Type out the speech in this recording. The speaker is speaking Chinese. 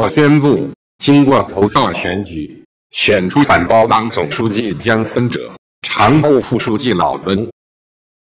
我宣布，经过投票选举，选出反包党总书记江森哲，常务副书记老温。